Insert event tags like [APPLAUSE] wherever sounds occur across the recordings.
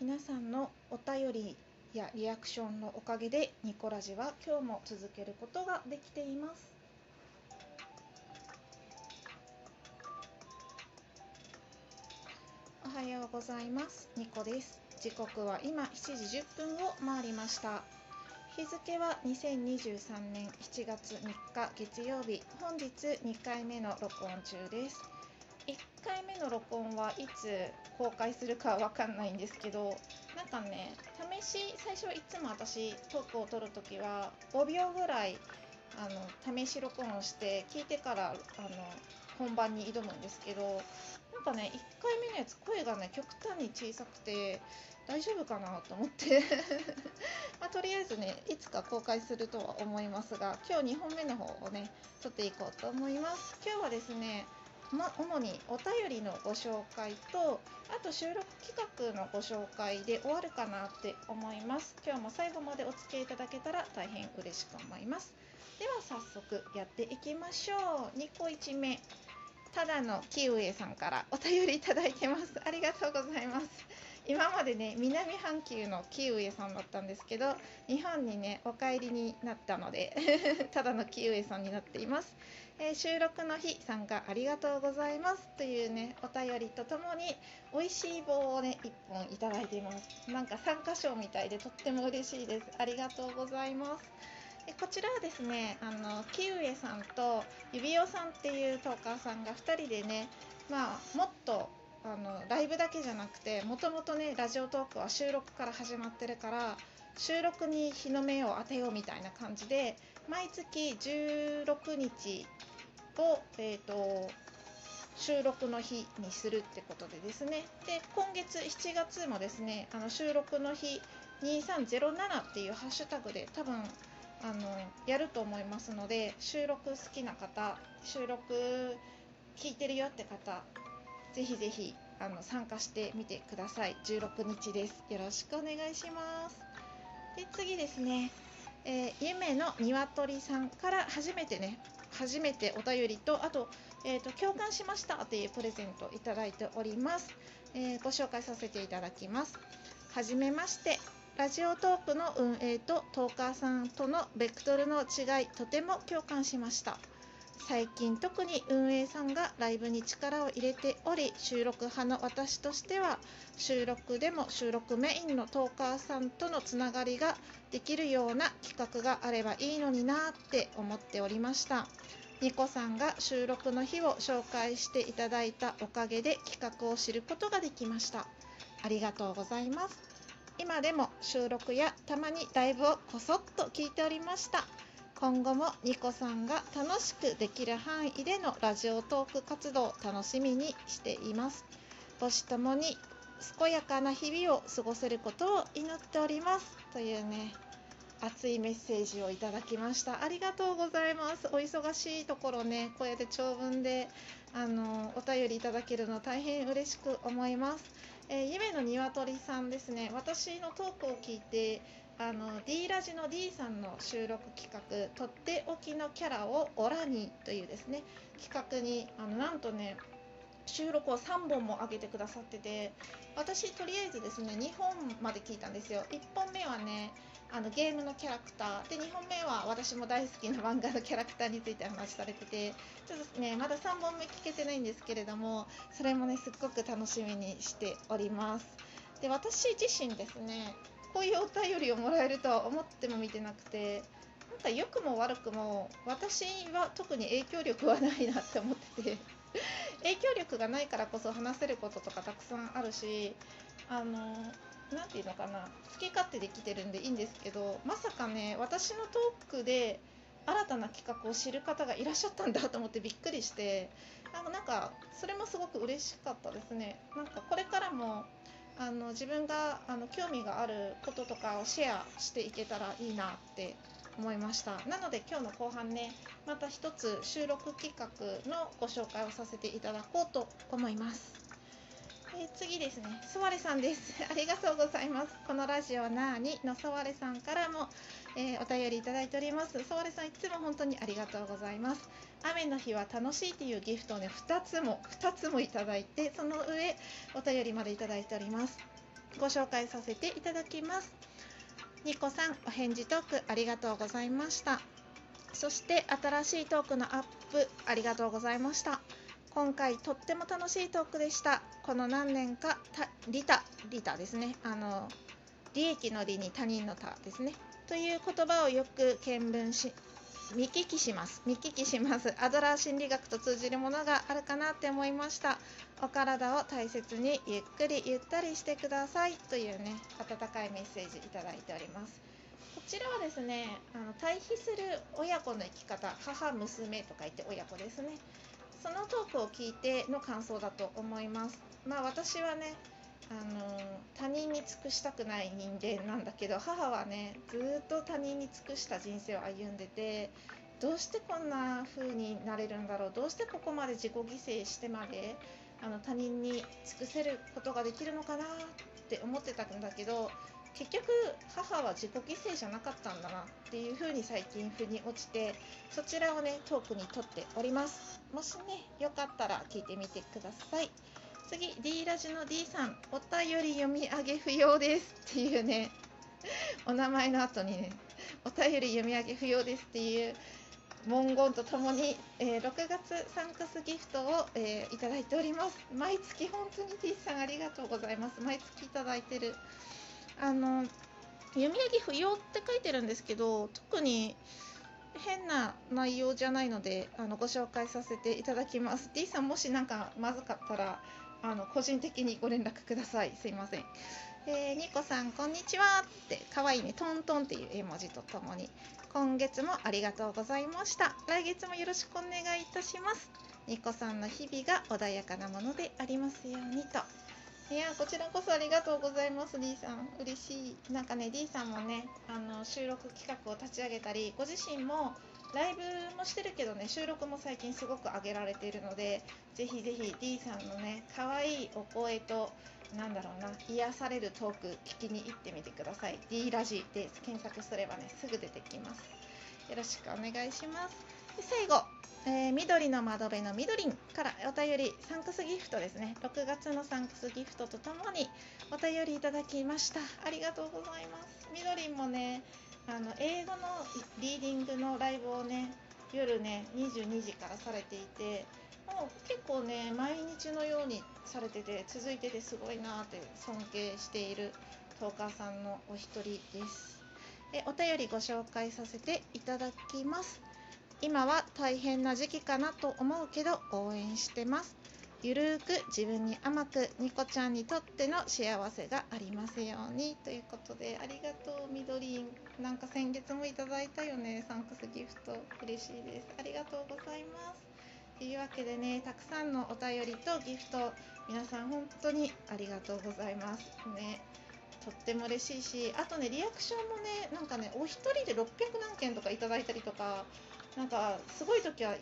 皆さんのお便りやリアクションのおかげでニコラジは今日も続けることができています。おはようございます。ニコです。時刻は今7時10分を回りました。日付は2023年7月3日月曜日。本日2回目の録音中です。1回目の録音はいつ公開するかわかんないんですけどなんかね試し最初いつも私トークを撮るときは5秒ぐらいあの試し録音して聞いてからあの本番に挑むんですけどなんかね1回目のやつ声がね極端に小さくて大丈夫かなと思って。[LAUGHS] まあ、とりあえずねいつか公開するとは思いますが今日2本目の方をね撮っていこうと思います。今日はですねま、主にお便りのご紹介とあと収録企画のご紹介で終わるかなって思います。今日も最後までお付き合いいただけたら大変嬉しく思います。では早速やっていきましょう。2個1目ただのキウエさんからお便りいただいてます。ありがとうございます。今までね南半球のキウエさんだったんですけど日本にねお帰りになったので [LAUGHS] ただのキウエさんになっています。えー、収録の日参加ありがとうございます。というねお便りとともに美味しい棒をね1本いただいています。なんか参加賞みたいでとっても嬉しいです。ありがとうございます。こちらはですねあのキウエさんと指輪さんっていうトーカーさんが2人でねまあもっとあのライブだけじゃなくてもともとねラジオトークは収録から始まってるから収録に日の目を当てようみたいな感じで毎月16日を、えーと、収録の日にするってことでですね。で今月7月もですねあの収録の日2307っていうハッシュタグで多分あのやると思いますので収録好きな方収録聞いてるよって方ぜひぜひあの参加してみてください。16日です。よろしくお願いします。で次ですね。えー、夢の鶏さんから初めてね初めてお便りとあと,、えーと、共感しましたというプレゼントいただいております、えー、ご紹介させていただきます。はじめまして。ラジオトークの運営とトーカーさんとのベクトルの違いとても共感しました。最近特に運営さんがライブに力を入れており収録派の私としては収録でも収録メインのトーカーさんとのつながりができるような企画があればいいのになって思っておりました。ニコさんが収録の日を紹介していただいたおかげで企画を知ることができました。ありがとうございます。今でも収録やたまにライブをこそっと聞いておりました。今後もニコさんが楽しくできる範囲でのラジオトーク活動を楽しみにしています。母子ともに健やかな日々を過ごせることを祈っておりますというね熱いメッセージをいただきました。ありがとうございます。お忙しいところねこうやって長文であのお便りいただけるの大変嬉しく思います、えー、夢の鶏さんですね。私のトークを聞いてあの D ラジの D さんの収録企画「とっておきのキャラをオラに」というですね企画にあのなんとね収録を3本も上げてくださってて私とりあえずですね2本まで聞いたんですよ。1本目はねあのゲームのキャラクター。で2本目は私も大好きな漫画のキャラクターについて話されててちょっとねまだ3本目聞けてないんですけれどもそれもねすっごく楽しみにしております。で私自身ですねこういうお便りをもらえるとは思っても見てなくてなんか良くも悪くも私は特に影響力はないなって思ってて影響力がないからこそ話せることとかたくさんあるしあの何て言うのかな好き勝手できてるんでいいんですけどまさかね私のトークで新たな企画を知る方がいらっしゃったんだと思ってびっくりしてなんかそれもすごく嬉しかったですね。なんかこれからもあの自分があの興味があることとかをシェアしていけたらいいなって思いました。なので今日の後半ねまた一つ収録企画のご紹介をさせていただこうと思います、え、次ですね。ソワレさんです。[LAUGHS] ありがとうございます。このラジオなーに？のソワレさんからも、えー、お便りいただいております。ソワレさんいつも本当にありがとうございます。雨の日は楽しいっていうギフトをね2つも2つもいただいてその上お便りまでいただいております。ご紹介させていただきます。ニコさんお返事トークありがとうございました。そして新しいトークのアップありがとうございました。今回とっても楽しいトークでした。この何年かたリタリタですね。あの利益の利に他人の他ですね。という言葉をよく見聞し見聞きします。見聞きします。アドラー心理学と通じるものがあるかなって思いました。お体を大切にゆっくりゆったりしてください。というね温かいメッセージいただいております。こちらはですねあの対比する親子の生き方母娘とか言って親子ですね。そのトークを聞いての感想だと思います。まあ私はねあの他人に尽くしたくない人間なんだけど母はねずっと他人に尽くした人生を歩んでてどうしてこんな風になれるんだろうどうしてここまで自己犠牲してまであの他人に尽くせることができるのかなって思ってたんだけど結局母は自己犠牲じゃなかったんだなっていう風に最近腑に落ちてそちらをねトークにとっております。もしねよかったら聞いてみてください。次 D ラジの D さんお便り読み上げ不要ですっていうね。お名前の後にねお便り読み上げ不要ですっていう文言とともに、えー、6月サンクスギフトを、えー、いただいております。毎月本当に D さんありがとうございます。毎月いただいてる。あの読み上げ不要って書いてるんですけど特に変な内容じゃないのであのご紹介させていただきます。D さんもし何かまずかったらあの個人的にご連絡ください。すいません。えー、ニコさんこんにちは。って可愛いね。トントンっていう絵文字とともに。今月もありがとうございました。来月もよろしくお願いいたします。ニコさんの日々が穏やかなものでありますようにと。いやこちらこそありがとうございます。D さん。嬉しい。なんかね D さんもねあの収録企画を立ち上げたりご自身もライブもしてるけどね収録も最近すごく上げられているのでぜひぜひ D さんのね可愛いお声となんだろうな癒されるトーク聞きに行ってみてください。D ラジで検索すればねすぐ出てきます。よろしくお願いします。で最後えー、緑の窓辺のみどりんからお便りサンクスギフトですね。6月のサンクスギフトとともにお便りいただきました。ありがとうございます。みどりんもねあの英語のリーディングのライブをね夜ね22時からされていてもう結構ね毎日のようにされてて続いててすごいなって尊敬しているトーカーさんのお一人です。えお便りご紹介させていただきます。今は大変な時期かなと思うけど応援してます。ゆるーく自分に甘くニコちゃんにとっての幸せがありますようにということでありがとうみどりん。なんか先月もいただいたよねサンクスギフト嬉しいです。ありがとうございます。というわけでねたくさんのお便りとギフト皆さん本当にありがとうございますね。とっても嬉しいしあとねリアクションもねなんかねお一人で600何件とかいただいたりとかなんかすごい時は 1000,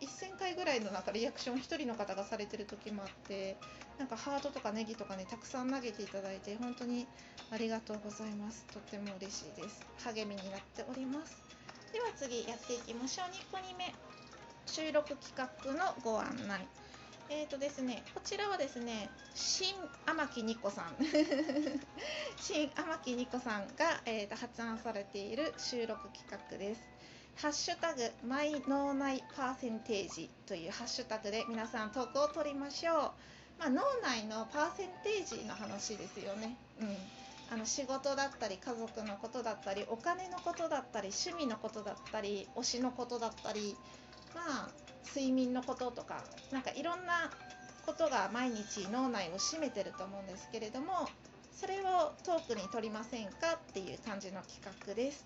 1000回ぐらいのなんかリアクション1人の方がされてる時もあってなんかハートとかネギとかねたくさん投げていただいて本当にありがとうございます。とっても嬉しいです。励みになっております。では次やっていきましょう。2個2目収録企画のご案内。えーとですね、こちらはですね、新天木ニコさん。[LAUGHS] 新天木ニコさんが、えーと発案されている収録企画です。ハッシュタグマイ脳内パーセンテージというハッシュタグで皆さんトークを取りましょう。まあ、脳内のパーセンテージの話ですよね。うん。あの仕事だったり家族のことだったりお金のことだったり趣味のことだったり推しのことだったりまあ睡眠のこととかなんかいろんなことが毎日脳内を占めてると思うんですけれどもそれをトークに取りませんかっていう感じの企画です。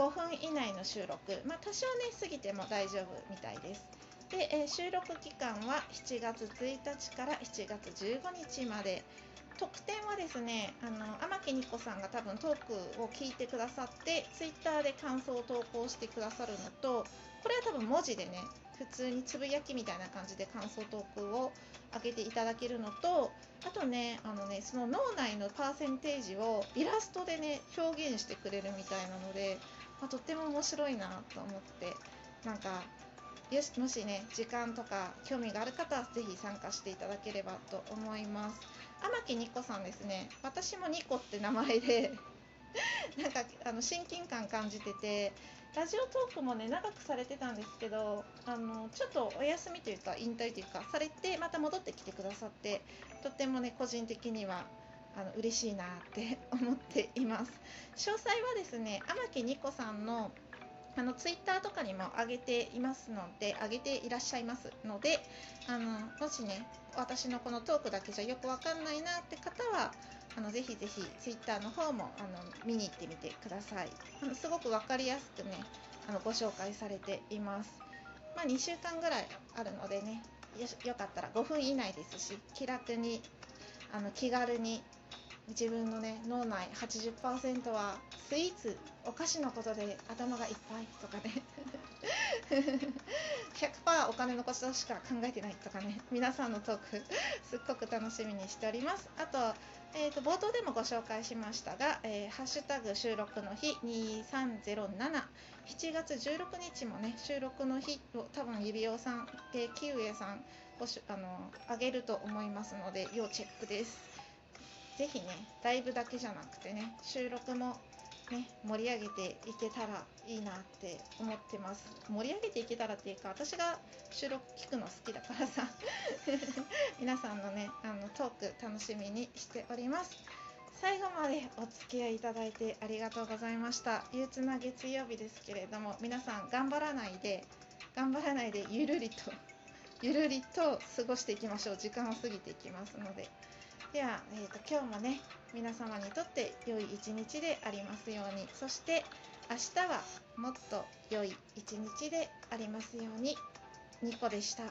5分以内の収録、まあ、多少ね過ぎても大丈夫みたいです。で、えー、収録期間は7月1日から7月15日まで。特典はですねあの天木ニコさんが多分トークを聞いてくださってツイッターで感想を投稿してくださるのとこれは多分文字でね普通につぶやきみたいな感じで感想トークを上げていただけるのとあとねあのねその脳内のパーセンテージをイラストでね表現してくれるみたいなのでまあ、とっても面白いなと思ってなんかよしもしね時間とか興味がある方は是非参加していただければと思います。天木ニコさんですね。私もニコって名前で [LAUGHS] なんかあの親近感感じててラジオトークもね長くされてたんですけどあのちょっとお休みというか引退というかされてまた戻ってきてくださってとってもね個人的にはあの嬉しいなって [LAUGHS] 思っています。詳細はですね天木ニコさんのあのツイッターとかにも上げていますので上げていらっしゃいますのであのもしね私のこのトークだけじゃよくわかんないなって方はあのぜひぜひツイッターの方もあの見に行ってみてください。あのすごく分かりやすくねあのご紹介されています。まあ、2週間ぐらいあるのでねよよかったら5分以内ですし気楽にあの気軽に自分のね脳内80%はスイーツお菓子のことで頭がいっぱいとかね。[LAUGHS] 100%お金のことしか考えてないとかね。皆さんのトークすっごく楽しみにしております。あと,、えーと冒頭でもご紹介しましたが、えーハッシュタグ収録の日2307 7月16日もね収録の日を多分指輪さん、えーキウエさんごしあのあげると思いますので要チェックです。ぜひねライブだけじゃなくてね収録もね盛り上げていけたらいいなって思ってます。盛り上げていけたらっていうか私が収録聞くの好きだからさ。[LAUGHS] 皆さんのねあのトーク楽しみにしております。最後までお付き合いいただいてありがとうございました。憂鬱な月曜日ですけれども皆さん頑張らないで頑張らないでゆるりとゆるりと過ごしていきましょう。時間を過ぎていきますので。では、えー、と今日もね皆様にとって良い一日でありますようにそして明日はもっと良い一日でありますように2コでした。